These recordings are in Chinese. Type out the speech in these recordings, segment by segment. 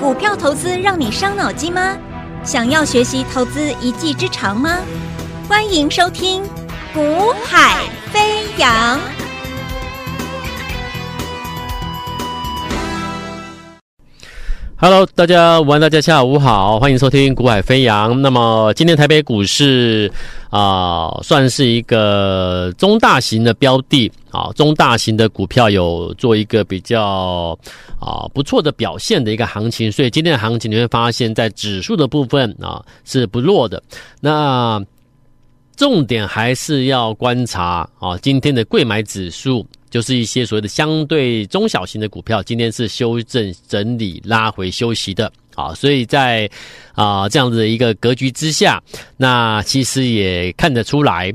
股票投资让你伤脑筋吗？想要学习投资一技之长吗？欢迎收听《股海飞扬》。Hello，大家午安，大家下午好，欢迎收听《股海飞扬》。那么今天台北股市啊、算是一个中大型的标的啊，中大型的股票有做一个比较啊不错的表现的一个行情，所以今天的行情你会发现在指数的部分啊是不弱的。那重点还是要观察啊，今天的贵买指数。就是一些所谓的相对中小型的股票，今天是修正整理拉回休息的啊，所以在啊这样子的一个格局之下，那其实也看得出来，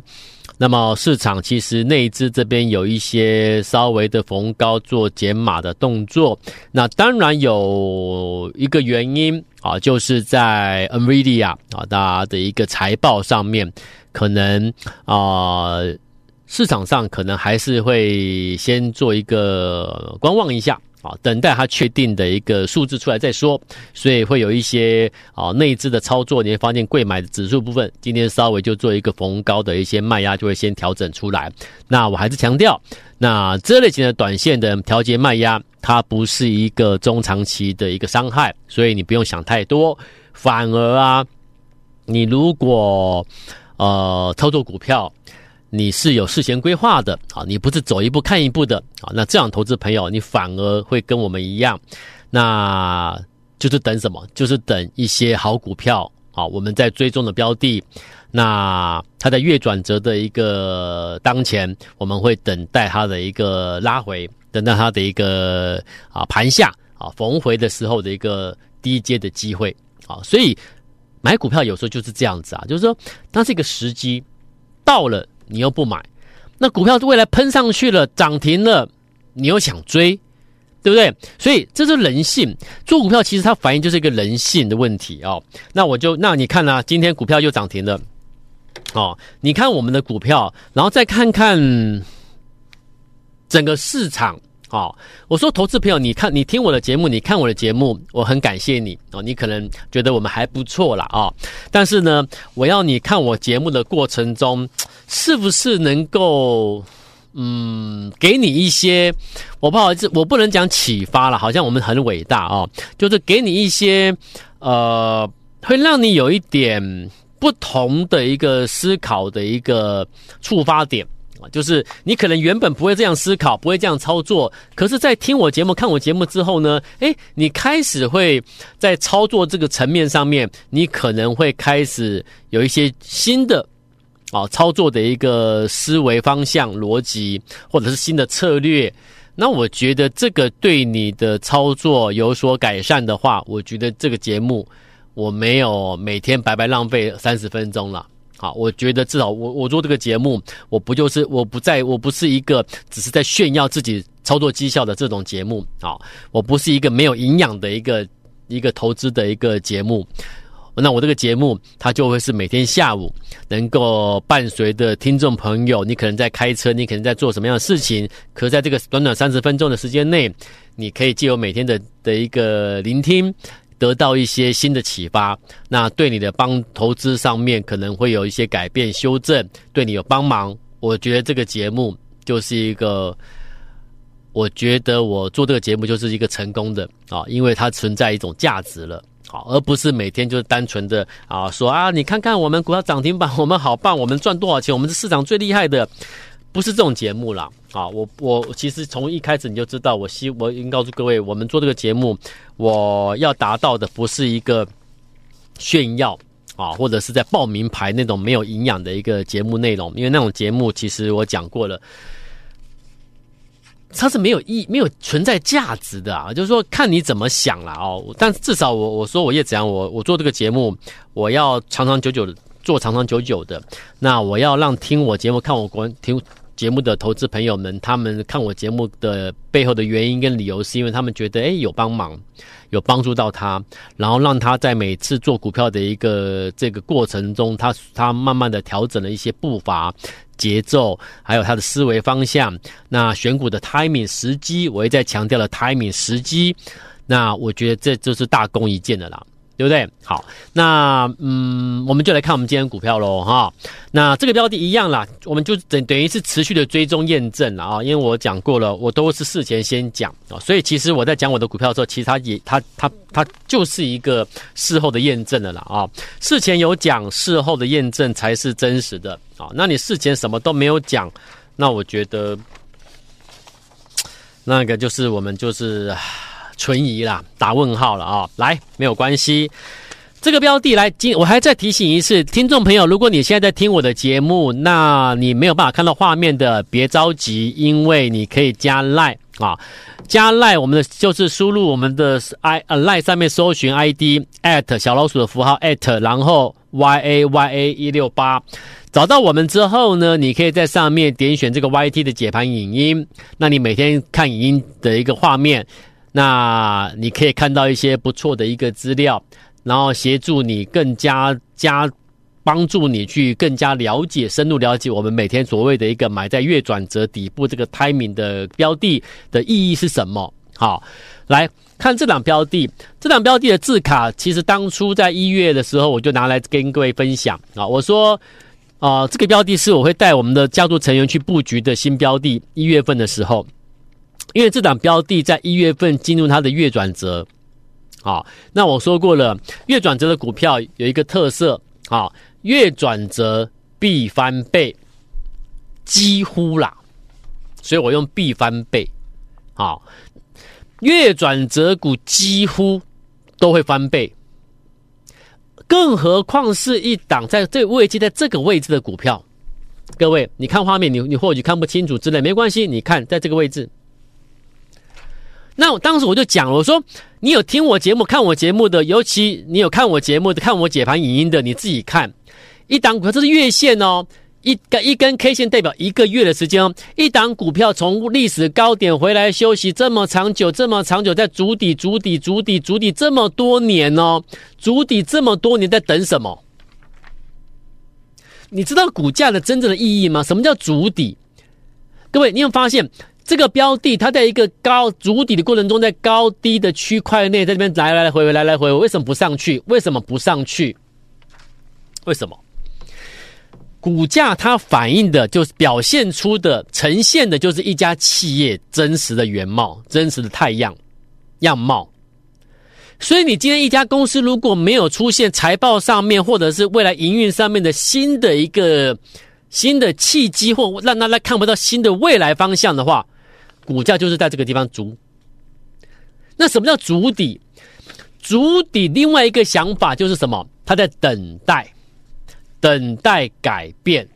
那么市场其实内资这边有一些稍微的逢高做减码的动作，那当然有一个原因啊，就是在 NVIDIA 啊，大家的一个财报上面可能啊。市场上可能还是会先做一个观望一下啊，等待它确定的一个数字出来再说。所以会有一些啊内资的操作，你会发现柜买的指数部分今天稍微就做一个逢高的一些卖压，就会先调整出来。那我还是强调，那这类型的短线的调节卖压，它不是一个中长期的一个伤害，所以你不用想太多。反而啊，你如果呃操作股票。你是有事先规划的啊，你不是走一步看一步的啊，那这样投资朋友，你反而会跟我们一样，那就是等什么？就是等一些好股票啊，我们在追踪的标的，那它在月转折的一个当前，我们会等待它的一个拉回，等待它的一个啊盘下啊逢回的时候的一个低阶的机会啊，所以买股票有时候就是这样子啊，就是说当这个时机到了。你又不买，那股票未来喷上去了，涨停了，你又想追，对不对？所以这是人性。做股票其实它反映就是一个人性的问题哦。那我就那你看呢、今天股票又涨停了，哦，你看我们的股票，然后再看看整个市场。哦，我说投资朋友，你看你听我的节目，你看我的节目，我很感谢你哦。你可能觉得我们还不错啦啊、哦，但是呢，我要你看我节目的过程中，是不是能够嗯给你一些，我不好意思，我不能讲启发了，好像我们很伟大哦，就是给你一些呃，会让你有一点不同的一个思考的一个触发点。就是你可能原本不会这样思考，不会这样操作，可是，在听我节目、看我节目之后呢，诶，你开始会在操作这个层面上面，你可能会开始有一些新的啊操作的一个思维方向、逻辑，或者是新的策略。那我觉得这个对你的操作有所改善的话，我觉得这个节目我没有每天白白浪费三十分钟了。好，我觉得至少我我做这个节目，我不就是我不在我不是一个只是在炫耀自己操作绩效的这种节目啊，我不是一个没有营养的一个一个投资的一个节目。那我这个节目它就会是每天下午能够伴随的听众朋友，你可能在开车，你可能在做什么样的事情，可在这个短短三十分钟的时间内，你可以借由每天的的一个聆听。得到一些新的启发，那对你的帮投资上面可能会有一些改变修正，对你有帮忙。我觉得这个节目就是一个，我觉得我做这个节目就是一个成功的啊，因为它存在一种价值了，好，而不是每天就是单纯的啊说啊，你看看我们股票涨停板，我们好棒，我们赚多少钱，我们是市场最厉害的。不是这种节目啦，啊，我我其实从一开始你就知道，我希我已经告诉各位，我们做这个节目，我要达到的不是一个炫耀啊，或者是在报名牌那种没有营养的一个节目内容，因为那种节目其实我讲过了，它是没有意没有存在价值的啊，就是说看你怎么想了哦。但至少我我说我叶子阳，我我做这个节目，我要长长久久的做，长长久久的，那我要让听我节目看我观听。节目的投资朋友们，他们看我节目的背后的原因跟理由，是因为他们觉得，诶，有帮忙，有帮助到他，然后让他在每次做股票的一个这个过程中，他他慢慢的调整了一些步伐、节奏，还有他的思维方向。那选股的 timing 时机，我也在强调了 timing 时机。那我觉得这就是大功一件的啦。对不对？好，那嗯，我们就来看我们今天股票喽，哈。那这个标的一样啦，我们就等等于是持续的追踪验证了啊。因为我讲过了，我都是事前先讲啊，所以其实我在讲我的股票的时候，其实它也它它它就是一个事后的验证的啦啊。事前有讲，事后的验证才是真实的啊。那你事前什么都没有讲，那我觉得那个就是我们就是。存疑啦，打问号了啊、来，没有关系。这个标的来，今我还再提醒一次，听众朋友，如果你现在在听我的节目，那你没有办法看到画面的，别着急，因为你可以加 Line 啊，加 Line，我们的就是输入我们的 i 呃 Line 上面搜寻 ID at 小老鼠的符号 at，然后 y a y a 一六八，找到我们之后呢，你可以在上面点选这个 YT 的解盘影音，那你每天看影音的一个画面。那你可以看到一些不错的一个资料，然后协助你更加加帮助你去更加了解、深入了解我们每天所谓的一个买在月转折底部这个 timing 的标的的意义是什么？好，来看这两标的，这两标的的字卡，其实当初在一月的时候我就拿来跟各位分享啊，我说啊，这个标的是我会带我们的家族成员去布局的新标的，一月份的时候。因为这档标的在一月份进入它的月转折，好，那我说过了，月转折的股票有一个特色，好，月转折必翻倍，几乎啦，所以我用必翻倍，好，月转折股几乎都会翻倍，更何况是一档在这位置，在这个位置的股票，各位，你看画面，你你或许看不清楚之类，没关系，你看在这个位置。那我当时我就讲了，我说你有听我节目、看我节目的，尤其你有看我节目的、看我解盘影音的，你自己看一档股票，这是月线哦，一根一根 K 线代表一个月的时间哦。一档股票从历史高点回来休息这么长久，这么长久，在足底、足底、足底、足底这么多年哦，足底这么多年在等什么？你知道股价的真正的意义吗？什么叫足底？各位，你有发现？这个标的，它在一个高筑底的过程中，在高低的区块内，在这边来来来回回，来来回回，为什么不上去？为什么不上去？为什么？股价它反映的，就是表现出的、呈现的，就是一家企业真实的原貌、真实的太阳样貌。所以，你今天一家公司如果没有出现财报上面，或者是未来营运上面的新的一个新的契机，或让大家看不到新的未来方向的话，股价就是在这个地方筑，那什么叫筑底？筑底另外一个想法就是什么？他在等待，等待改变，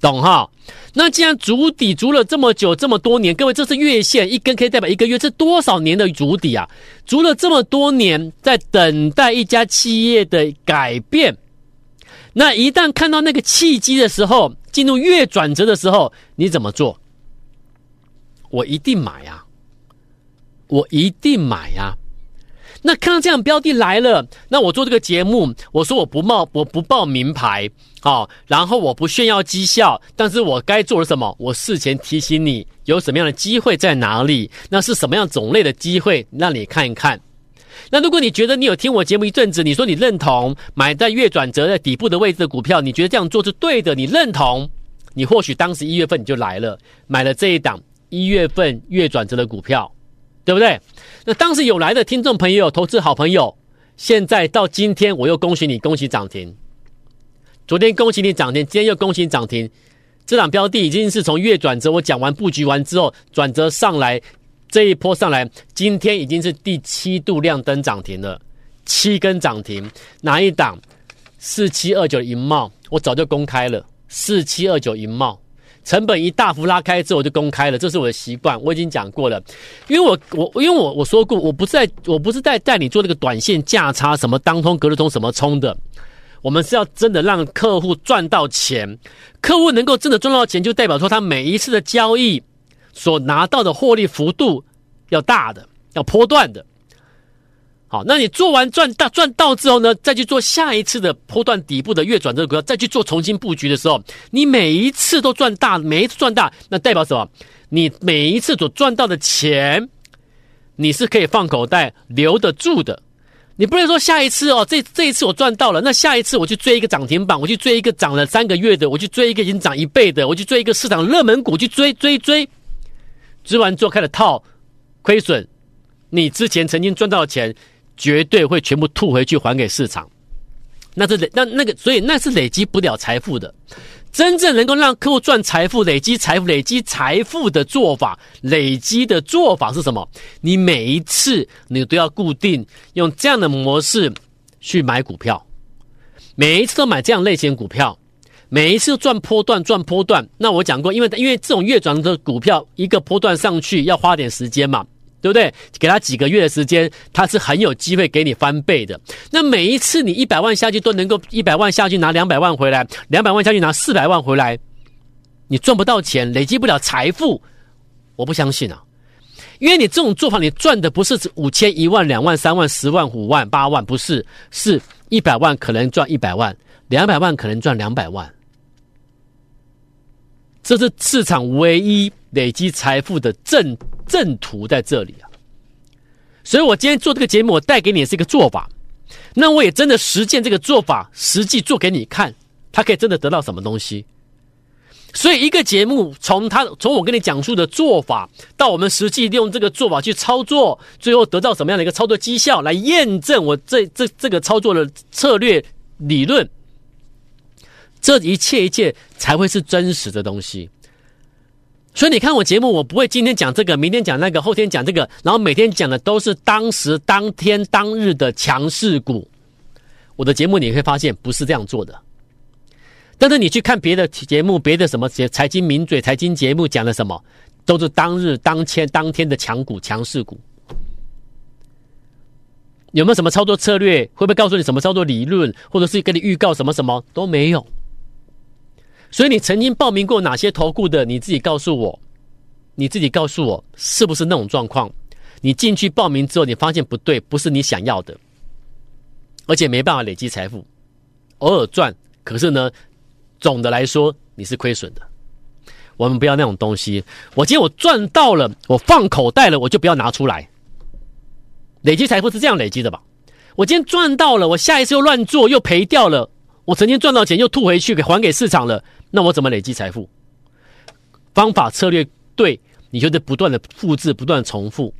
懂哈？那既然筑底筑了这么久这么多年，各位，这是月线一根可以代表一个月，这多少年的筑底啊？筑了这么多年，在等待一家企业的改变。那一旦看到那个契机的时候，进入月转折的时候，你怎么做？我一定买呀、我一定买呀、那看到这样标的来了，那我做这个节目，我说我不冒，我不报名牌，好、哦，然后我不炫耀绩效，但是我该做的什么？我事前提醒你有什么样的机会在哪里，那是什么样种类的机会，让你看一看。那如果你觉得你有听我节目一阵子，你说你认同买在月转折在底部的位置的股票，你觉得这样做是对的，你认同，你或许当时一月份你就来了，买了这一档。一月份月转折的股票，对不对？那当时有来的听众朋友、投资好朋友，现在到今天我又恭喜你，恭喜涨停。昨天恭喜你涨停，今天又恭喜你涨停。这档标的已经是从月转折，我讲完布局完之后转折上来，这一波上来，今天已经是第七度亮灯涨停了，七根涨停。哪一档？四七二九银茂，我早就公开了，四七二九银茂。成本一大幅拉开之后，我就公开了，这是我的习惯，我已经讲过了。因为我我因为我我说过，我不是在我不是在带你做那个短线价差，什么当冲、隔日冲什么冲的。我们是要真的让客户赚到钱，客户能够真的赚到钱，就代表说他每一次的交易所拿到的获利幅度要大的，要波段的。好，那你做完赚大赚到之后呢，再去做下一次的波段底部的月转折股，再去做重新布局的时候，你每一次都赚大，每一次赚大，那代表什么？你每一次所赚到的钱，你是可以放口袋留得住的。你不能说下一次哦，这这一次我赚到了，那下一次我去追一个涨停板，我去追一个涨了三个月的，我去追一个已经涨一倍的，我去追一个市场热门股去追追追，追完之后开始套亏损，你之前曾经赚到的钱绝对会全部吐回去还给市场，那这累那那个所以那是累积不了财富的。真正能够让客户赚财富、累积财富、累积财富的做法，累积的做法是什么？你每一次你都要固定用这样的模式去买股票，每一次都买这样类型股票，每一次都赚波段赚波段。那我讲过，因为因为这种月转的股票，一个波段上去要花点时间嘛。对不对？给他几个月的时间，他是很有机会给你翻倍的。那每一次你一百万下去都能够一百万下去拿两百万回来，两百万下去拿四百万回来，你赚不到钱，累积不了财富，我不相信啊！因为你这种做法，你赚的不是五千、一万、两万、三万、十万、五万、八万，不是，是一百万可能赚一百万，两百万可能赚两百万，这是市场唯一累积财富的正。正途在这里啊，所以我今天做这个节目，我带给你的是一个做法，那我也真的实践这个做法，实际做给你看，他可以真的得到什么东西。所以一个节目从他从我跟你讲述的做法，到我们实际利用这个做法去操作，最后得到什么样的一个操作绩效来验证我这这这个操作的策略理论，这一切一切才会是真实的东西。所以你看我节目，我不会今天讲这个，明天讲那个，后天讲这个，然后每天讲的都是当时、当天、当日的强势股。我的节目你会发现不是这样做的。但是你去看别的节目，别的什么节财经名嘴、财经节目讲的什么，都是当日、当天、当天的强股、强势股。有没有什么操作策略？会不会告诉你什么操作理论，或者是给你预告什么什么都没有。所以你曾经报名过哪些投顾的？你自己告诉我，你自己告诉我是不是那种状况？你进去报名之后，你发现不对，不是你想要的，而且没办法累积财富，偶尔赚，可是呢，总的来说你是亏损的。我们不要那种东西。我今天我赚到了，我放口袋了，我就不要拿出来。累积财富是这样累积的吧？我今天赚到了，我下一次又乱做又赔掉了。我曾经赚到钱又吐回去给还给市场了。那我怎么累积财富？方法策略对，你就得不断的复制，不断重复。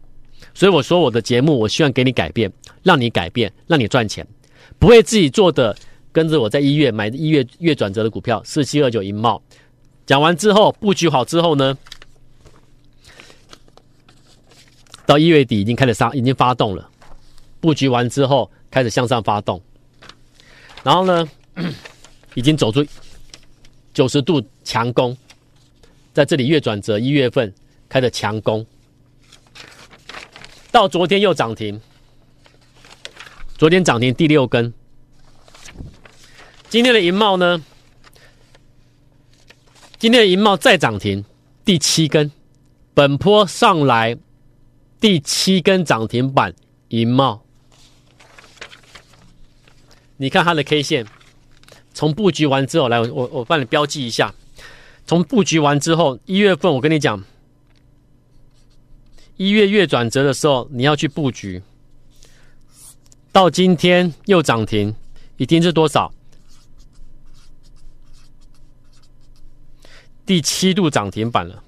所以我说我的节目，我希望给你改变，让你改变，让你赚钱，不会自己做的。跟着我在一月买一月月转折的股票四七二九银茂，讲完之后布局好之后呢，到一月底已经开始上，已经发动了。布局完之后开始向上发动，然后呢，已经走出。九十度强攻，在这里月转折，一月份开的强攻，到昨天又涨停，昨天涨停第六根，今天的银茂呢？今天的银茂再涨停第七根，本坡上来第七根涨停板，银茂，你看它的 K 线。从布局完之后，来，我我帮你标记一下。从布局完之后，一月份我跟你讲，一月月转折的时候，你要去布局。到今天又涨停，已经是多少？第七度涨停板了。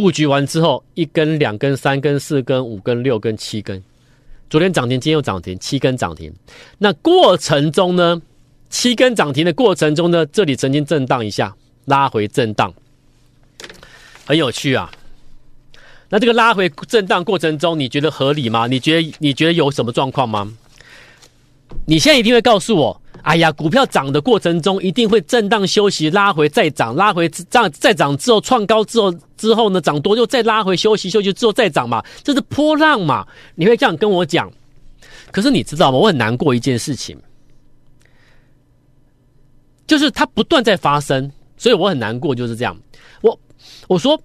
布局完之后，一根、两根、三根、四根、五根、六根、七根，昨天涨停，今天又涨停，七根涨停。那过程中呢，七根涨停的过程中呢，这里曾经震荡一下，拉回震荡，很有趣啊。那这个拉回震荡过程中，你觉得合理吗？你觉得你觉得有什么状况吗？你现在一定会告诉我。哎呀，股票涨的过程中一定会震荡休息，拉回再涨，拉回这样再涨之后创高之后之后呢，涨多就再拉回休息休息之后再涨嘛，这是波浪嘛？你会这样跟我讲？可是你知道吗？我很难过一件事情，就是它不断在发生，所以我很难过，就是这样。我我说，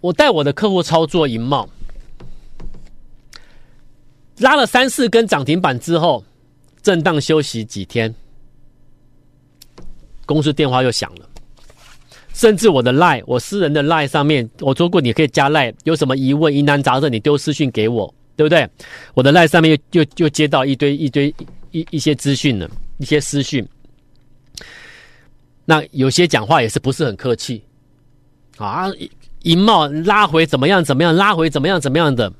我带我的客户操作银茂，拉了三四根涨停板之后。震荡休息几天，公司电话又响了，甚至我的 line，我私人的 line 上面，我说过你可以加 line，有什么疑问、疑难杂症，你丢私讯给我，对不对？我的 line 上面又又又接到一堆一堆一一些资讯了，一些私讯。那有些讲话也是不是很客气啊？银茂拉回怎么样？怎么样？拉回怎么样？怎么样的？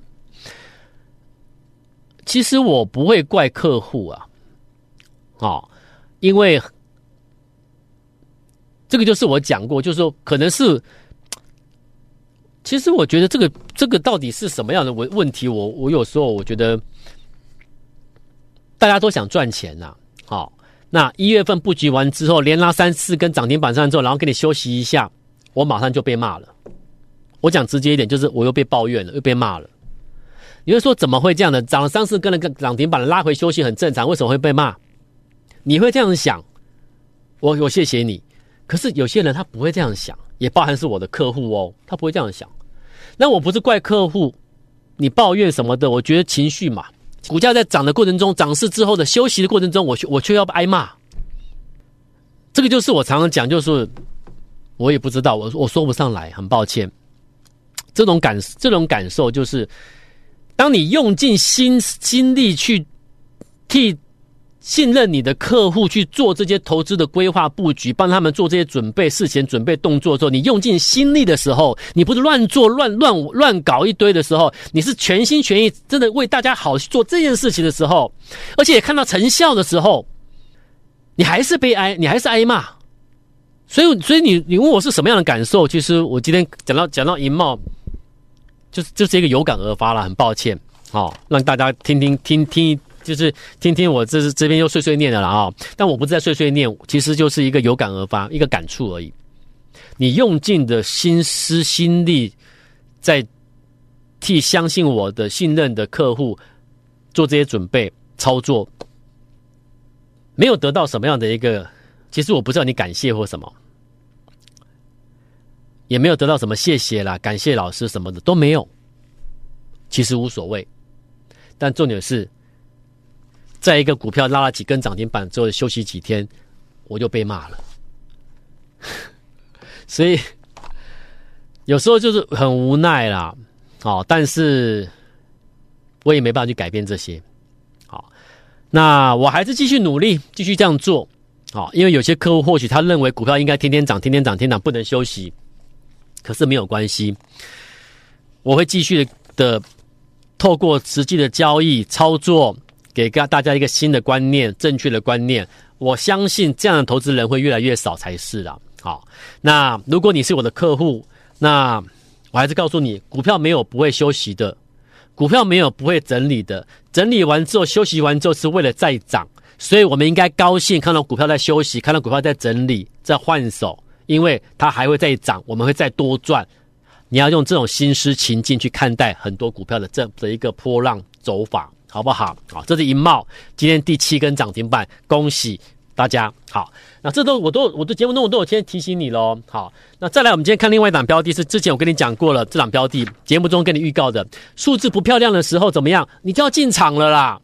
其实我不会怪客户啊，哦，因为这个就是我讲过，就是说可能是，其实我觉得这个这个到底是什么样的问问题？我我有时候我觉得大家都想赚钱呐，好，那一月份布局完之后，连拉三次跟涨停板上之后，然后给你休息一下，我马上就被骂了。我讲直接一点，就是我又被抱怨了，又被骂了。你会说怎么会这样的？涨了三四根的涨停板，拉回休息很正常，为什么会被骂？你会这样想，我我谢谢你。可是有些人他不会这样想，也包含是我的客户哦，他不会这样想。那我不是怪客户，你抱怨什么的？我觉得情绪嘛，股价在涨的过程中，涨势之后的休息的过程中，我我却要挨骂。这个就是我常常讲，就是我也不知道，我我说不上来，很抱歉。这种感这种感受就是。当你用尽心心力去替信任你的客户去做这些投资的规划布局，帮他们做这些准备、事前准备动作的时候，你用尽心力的时候，你不是乱做、乱乱乱搞一堆的时候，你是全心全意真的为大家好去做这件事情的时候，而且也看到成效的时候，你还是被挨，你还是挨骂。所以，所以你你问我是什么样的感受？其实我今天讲到讲到银茂。就是就是一个有感而发了，很抱歉，好、哦，让大家听听听听，就是听听我这这边又碎碎念的了啊、哦！但我不是在碎碎念，其实就是一个有感而发，一个感触而已。你用尽的心思心力，在替相信我的、信任的客户做这些准备操作，没有得到什么样的一个，其实我不知道你感谢或什么。也没有得到什么谢谢啦，感谢老师什么的都没有，其实无所谓。但重点是，在一个股票拉了几根涨停板之后休息几天，我就被骂了。所以有时候就是很无奈啦，哦，但是我也没办法去改变这些。好，那我还是继续努力，继续这样做。好，因为有些客户或许他认为股票应该天天涨，天天涨，天涨不能休息。可是没有关系，我会继续的透过实际的交易操作，给大家一个新的观念，正确的观念。我相信这样的投资人会越来越少才是啦。好，那如果你是我的客户，那我还是告诉你，股票没有不会休息的，股票没有不会整理的，整理完之后休息完之后是为了再涨，所以我们应该高兴看到股票在休息，看到股票在整理，在换手。因为它还会再涨，我们会再多赚。你要用这种心思情境去看待很多股票的这的一个波浪走法，好不好？好，这是银茂今天第七根涨停板，恭喜大家。好，那这都我都我的节目中我都有先提醒你喽。好，那再来我们今天看另外一档标的，是之前我跟你讲过了，这档标的节目中跟你预告的数字不漂亮的时候怎么样？你就要进场了啦。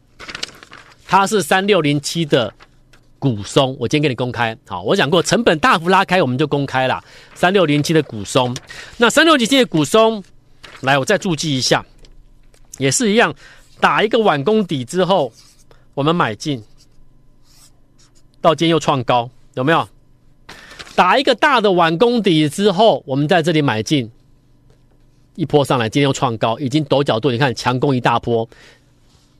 它是三六零七的。股松，我今天给你公开。好，我讲过，成本大幅拉开，我们就公开了。三六零七的股松，那三六零七的股松，来，我再注记一下，也是一样，打一个碗公底之后，我们买进，到今天又创高，有没有？打一个大的碗公底之后，我们在这里买进，一波上来，今天又创高，已经抖角度，你看强攻一大波。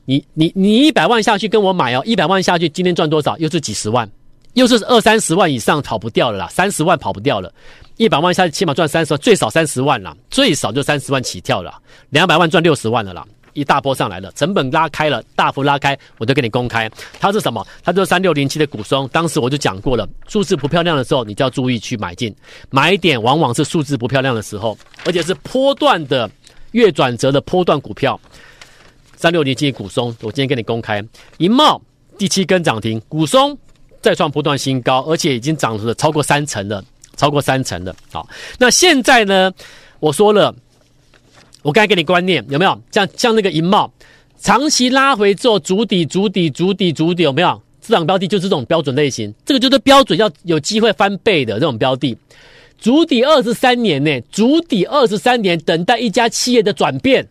你你你一百万下去跟我买哦，一百万下去，今天赚多少？又是几十万，又是二三十万以上跑不掉了啦，三十万跑不掉了，一百万下去起码赚三十万，最少三十万了，最少就三十万起跳了，两百万赚六十万了啦，一大波上来了，成本拉开了，大幅拉开，我就给你公开，它是什么？它就是三六零七的股松，当时我就讲过了，数字不漂亮的时候，你就要注意去买进，买点往往是数字不漂亮的时候，而且是波段的月转折的波段股票。三六零七股松，我今天给你公开，银茂第七根涨停，股松再创波段新高，而且已经涨了超过三成了，超过三成了。好，那现在呢？我说了，我刚才给你观念有没有？像像那个银茂，长期拉回之后，筑底、筑底、筑底、筑底，有没有？市场标的就是这种标准类型，这个就是标准要有机会翻倍的这种标的。筑底二十三年呢，筑底二十三年，等待一家企业的转变。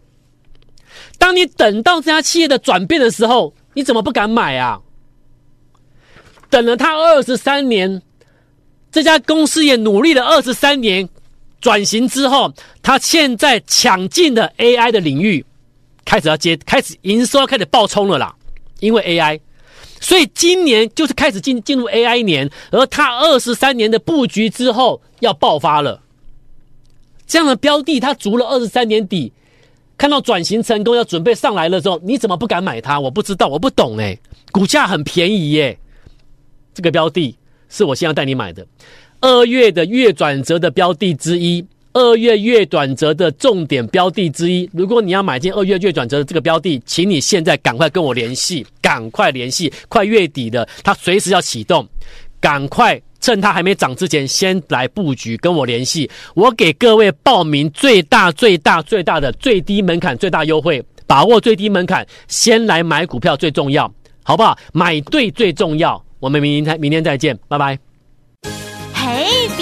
当你等到这家企业的转变的时候，你怎么不敢买啊？等了他二十三年，这家公司也努力了二十三年，转型之后，他现在抢进的 AI 的领域，开始要接，开始营收开始爆冲了啦，因为 AI。所以今年就是开始进进入 AI 年，而他二十三年的布局之后要爆发了。这样的标的，他足了二十三年底，看到转型成功要准备上来了之后，你怎么不敢买它？我不知道，我不懂哎、股价很便宜耶、这个标的是我现在带你买的，二月的月转折的标的之一。二月月转折的重点标的之一，如果你要买进二月月转折的这个标的，请你现在赶快跟我联系，赶快联系，快月底的，它随时要启动，赶快趁它还没涨之前先来布局，跟我联系，我给各位报名最大最大最大的最低门槛最大优惠，把握最低门槛，先来买股票最重要，好不好？买对最重要，我们明天明天再见，拜拜。